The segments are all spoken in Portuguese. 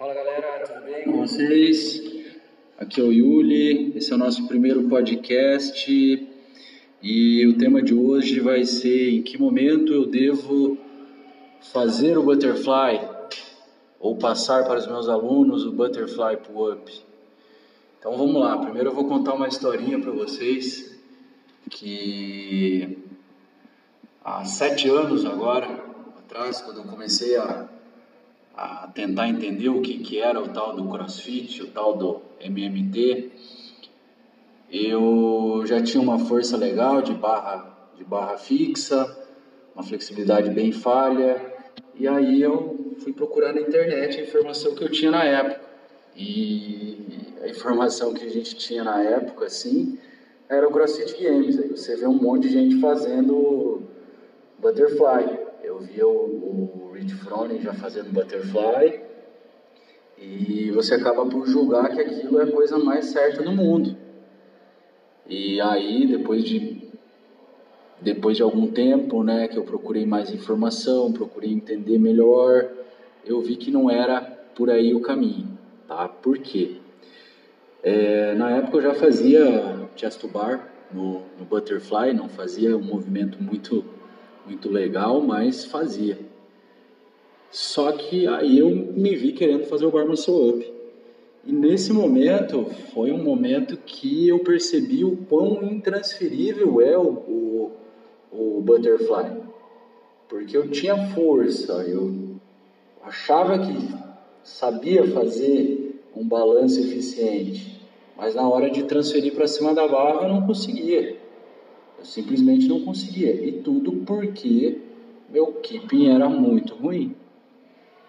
Fala galera, tudo bem com vocês? Aqui é o Yuli, esse é o nosso primeiro podcast e o tema de hoje vai ser em que momento eu devo fazer o butterfly ou passar para os meus alunos o butterfly pull-up. Então vamos lá, primeiro eu vou contar uma historinha para vocês que há sete anos agora atrás, quando eu comecei a a tentar entender o que, que era o tal do CrossFit, o tal do MMT, eu já tinha uma força legal de barra, de barra fixa, uma flexibilidade bem falha, e aí eu fui procurar na internet a informação que eu tinha na época. E a informação que a gente tinha na época, assim, era o CrossFit Games. Aí você vê um monte de gente fazendo butterfly. Eu via o, o Rich Froning já fazendo butterfly e você acaba por julgar que aquilo é a coisa mais certa do mundo. E aí, depois de depois de algum tempo, né, que eu procurei mais informação, procurei entender melhor, eu vi que não era por aí o caminho, tá? Por quê? É, na época eu já fazia chest to bar no, no butterfly, não fazia um movimento muito muito legal, mas fazia. Só que aí eu me vi querendo fazer o bar muscle up. E nesse momento foi um momento que eu percebi o quão intransferível é o, o, o butterfly. Porque eu tinha força, eu achava que sabia fazer um balanço eficiente, mas na hora de transferir para cima da barra eu não conseguia. Eu simplesmente não conseguia. E tudo porque meu keeping era muito ruim.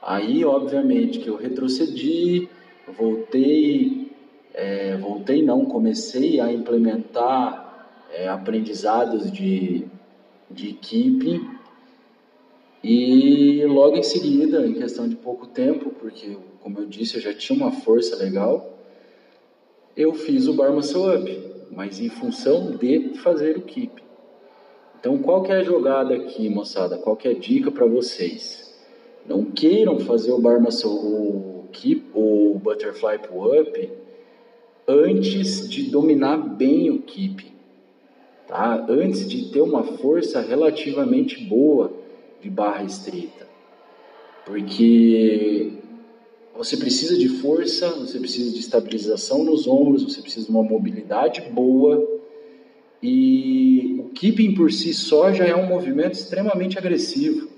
Aí, obviamente, que eu retrocedi, voltei, é, voltei não, comecei a implementar é, aprendizados de, de keeping e logo em seguida, em questão de pouco tempo, porque como eu disse, eu já tinha uma força legal, eu fiz o bar muscle up mas em função de fazer o keep. Então, qual que é a jogada aqui, moçada? Qual que é a dica para vocês? Não queiram fazer o bar muscle, o keep, o butterfly pull-up antes de dominar bem o keep, tá? Antes de ter uma força relativamente boa de barra estrita, porque você precisa de força, você precisa de estabilização nos ombros, você precisa de uma mobilidade boa. E o keeping por si só já é um movimento extremamente agressivo.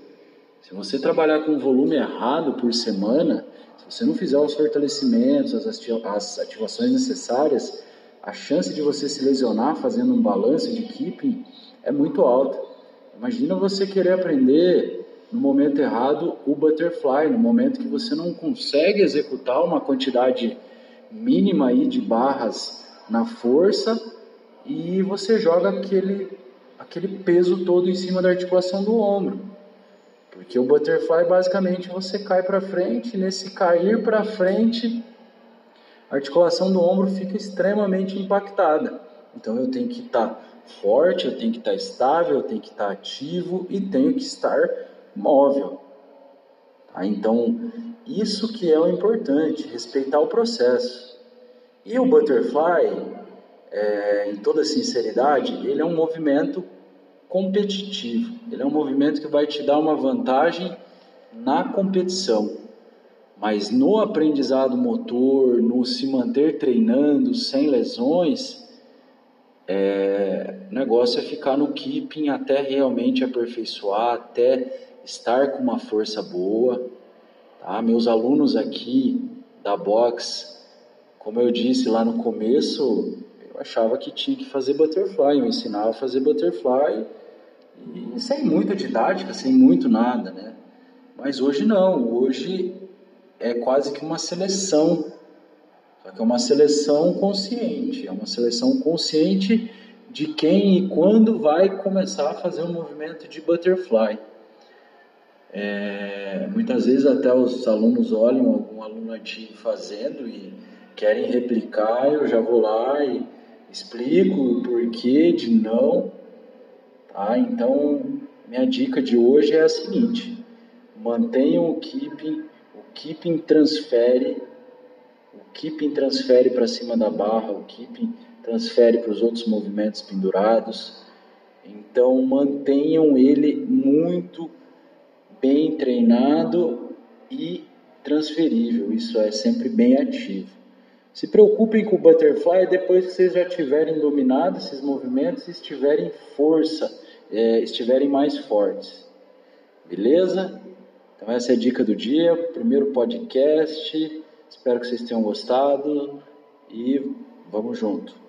Se você trabalhar com o volume errado por semana, se você não fizer os fortalecimentos, as ativações necessárias, a chance de você se lesionar fazendo um balanço de keeping é muito alta. Imagina você querer aprender no momento errado o butterfly, no momento que você não consegue executar uma quantidade mínima aí de barras na força e você joga aquele, aquele peso todo em cima da articulação do ombro. Porque o butterfly basicamente você cai para frente, nesse cair para frente, a articulação do ombro fica extremamente impactada. Então eu tenho que estar tá forte, eu tenho que estar tá estável, eu tenho que estar tá ativo e tenho que estar móvel. Tá? Então, isso que é o importante, respeitar o processo. E o butterfly, é, em toda sinceridade, ele é um movimento competitivo. Ele é um movimento que vai te dar uma vantagem na competição. Mas no aprendizado motor, no se manter treinando sem lesões, é, o negócio é ficar no keeping até realmente aperfeiçoar, até estar com uma força boa. Tá? Meus alunos aqui da box, como eu disse lá no começo, eu achava que tinha que fazer butterfly, eu ensinava a fazer butterfly e sem muita didática, sem muito nada, né? Mas hoje não, hoje é quase que uma seleção, só que é uma seleção consciente, é uma seleção consciente de quem e quando vai começar a fazer um movimento de butterfly. É, muitas vezes até os alunos olham algum aluno antigo fazendo e querem replicar, eu já vou lá e explico o porquê de não. Tá? Então, minha dica de hoje é a seguinte: mantenham o keeping, o keeping transfere, o keeping transfere para cima da barra, o keeping transfere para os outros movimentos pendurados. Então mantenham ele muito bem treinado e transferível, isso é sempre bem ativo. Se preocupem com o butterfly depois que vocês já tiverem dominado esses movimentos e estiverem força, é, estiverem mais fortes. Beleza? Então essa é a dica do dia, primeiro podcast. Espero que vocês tenham gostado e vamos junto.